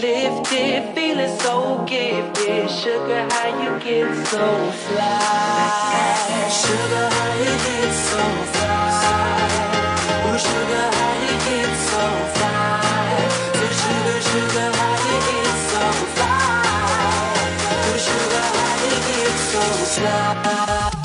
lifted, feeling so gifted. Sugar, how you get so fly? Sugar, how you get so fly? Oh, sugar, how you get so fly? So sugar, sugar, how you get so fly? Oh, sugar, how you get so fly?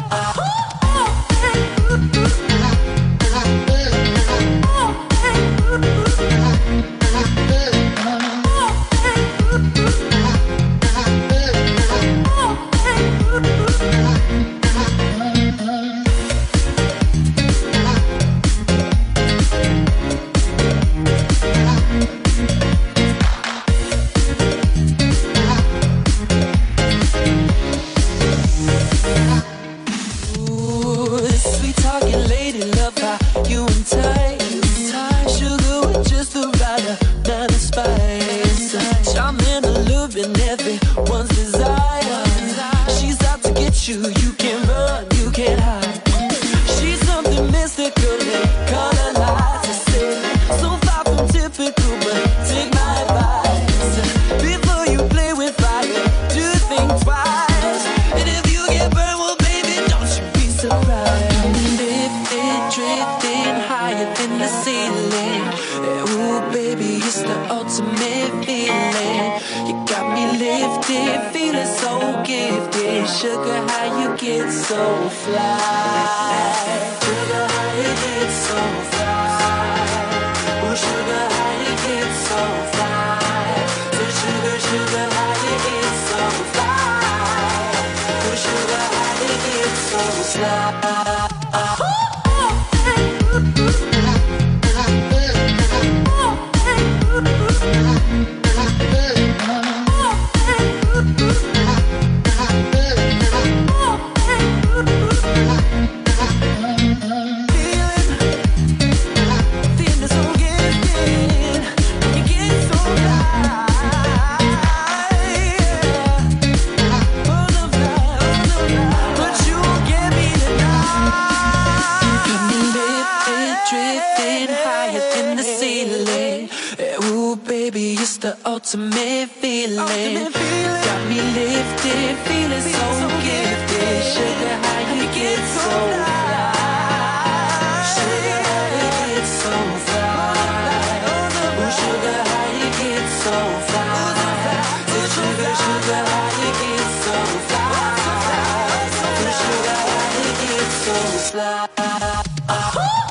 slow slide.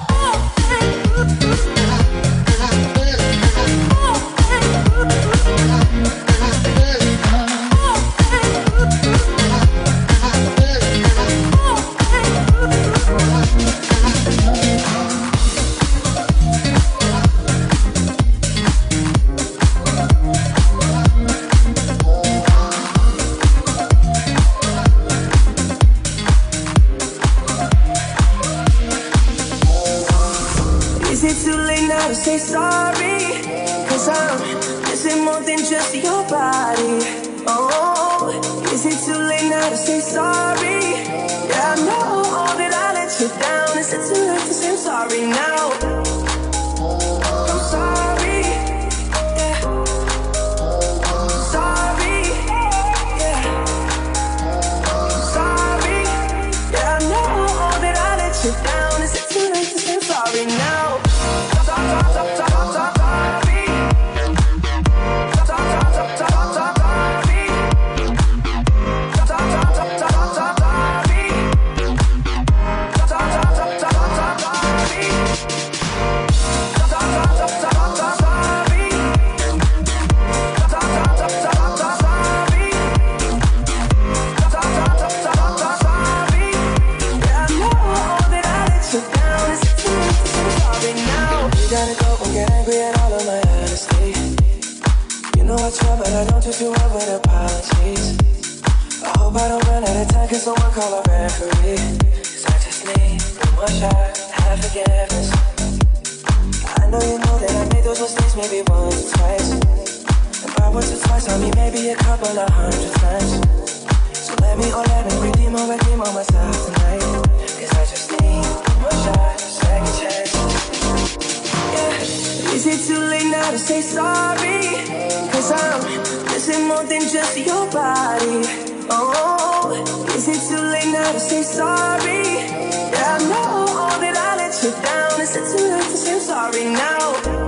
was things maybe once or twice. If I once or twice, I mean maybe a couple of hundred times. So let me, oh let me redeem or redeem on myself tonight. Cause I just need one shot, second chance. Yeah. Is it too late now to say sorry? Cause I'm missing more than just your body. Oh, is it too late now to say sorry? Yeah, I know that I let you down. Is it too late to say sorry now?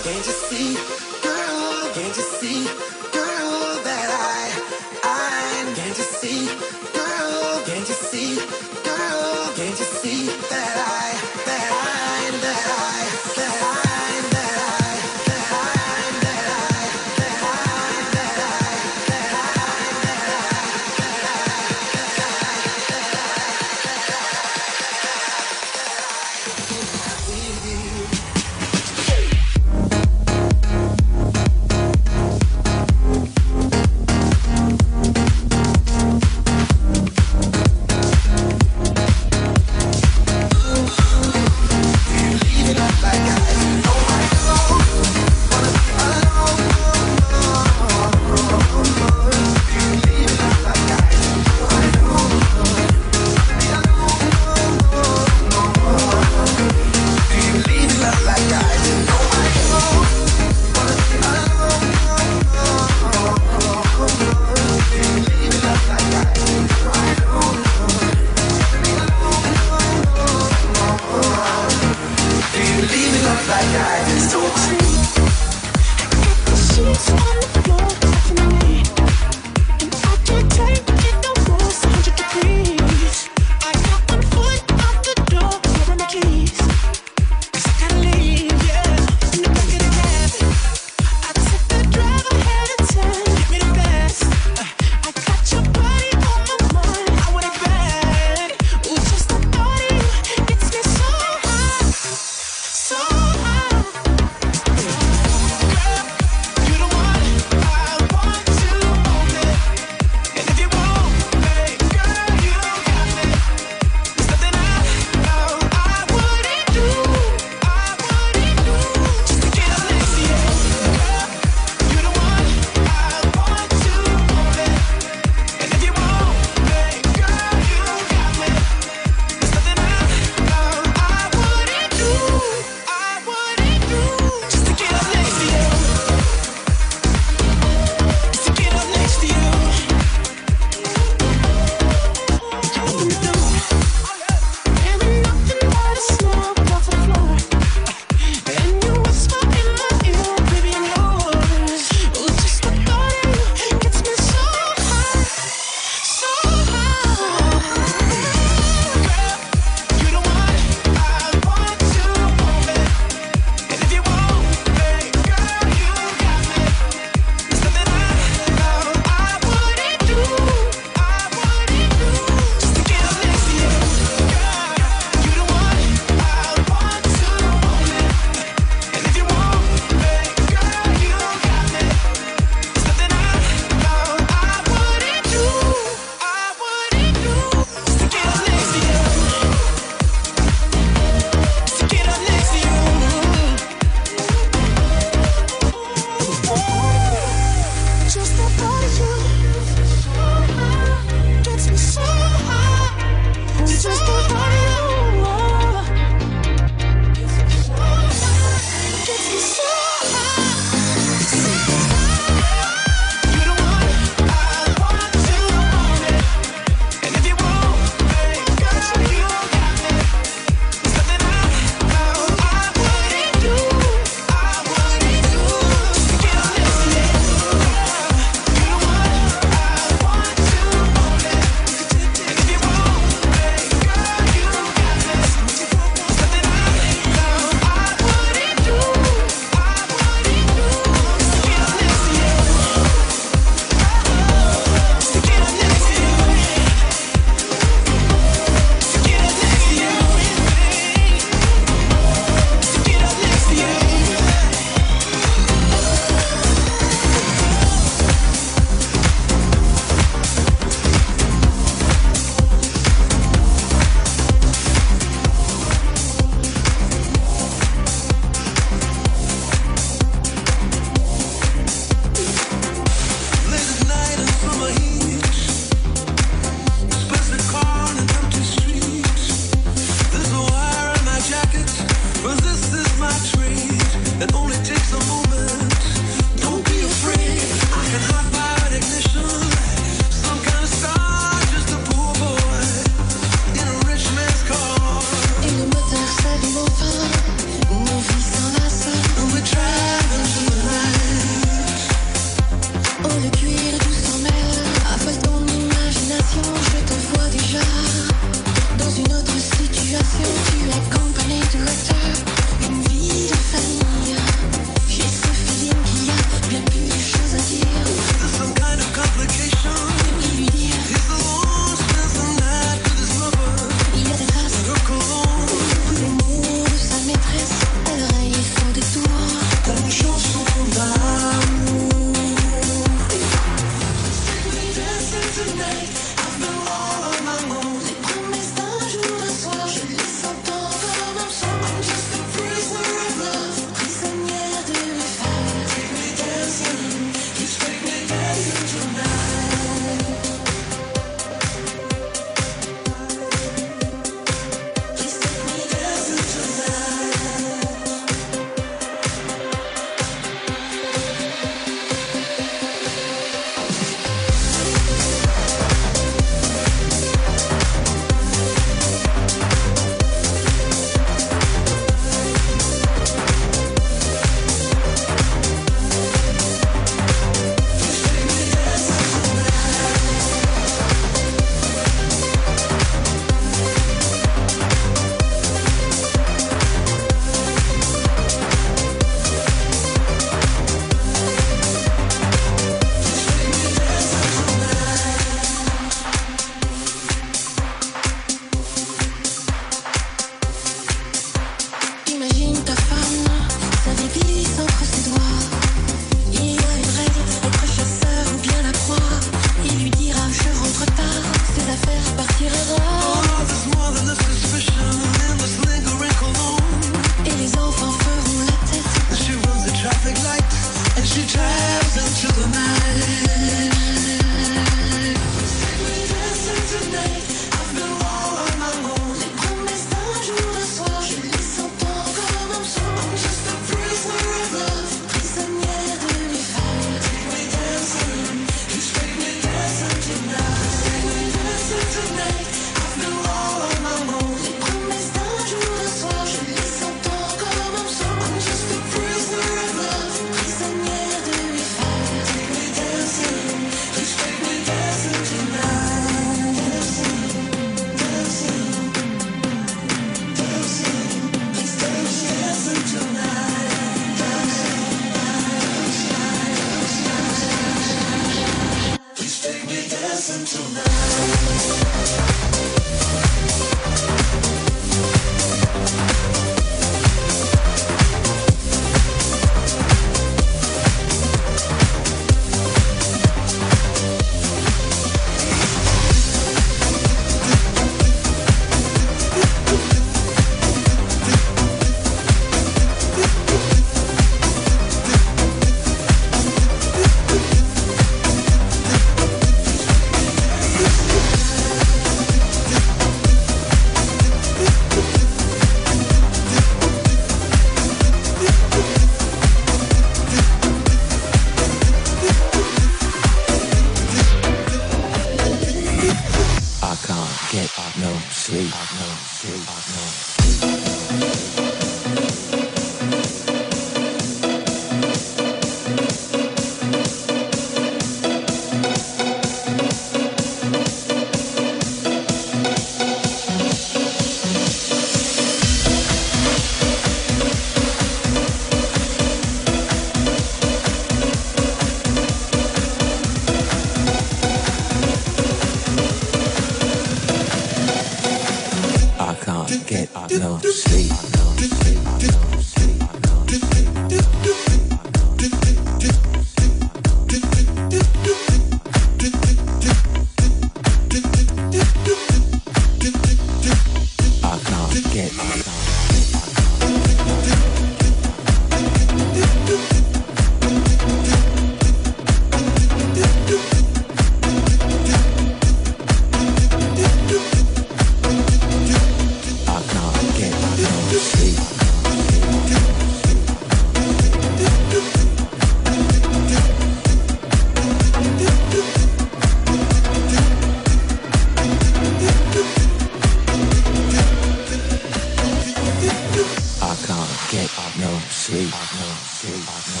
Sleep. No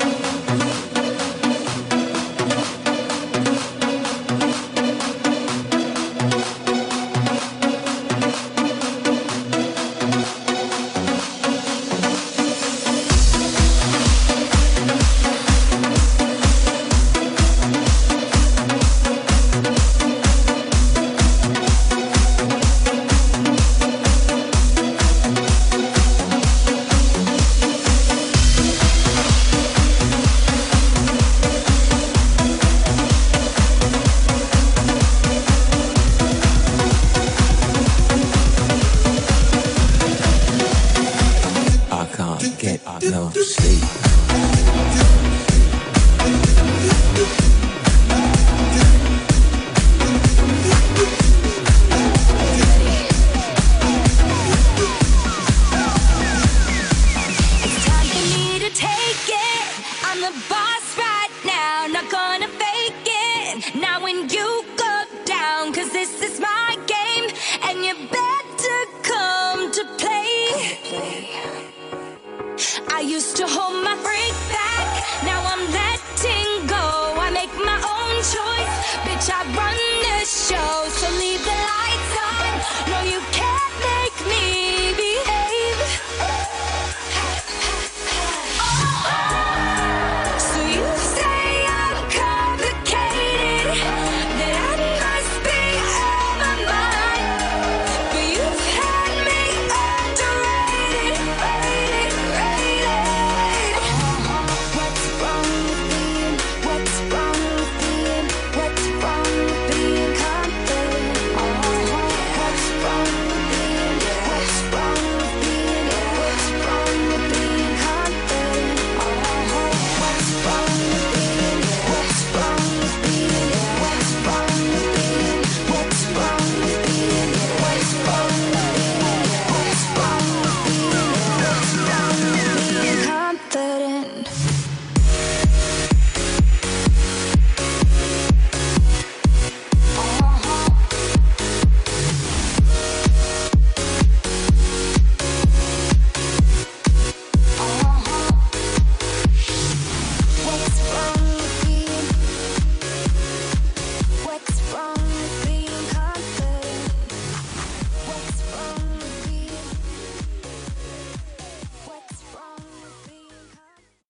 sleep.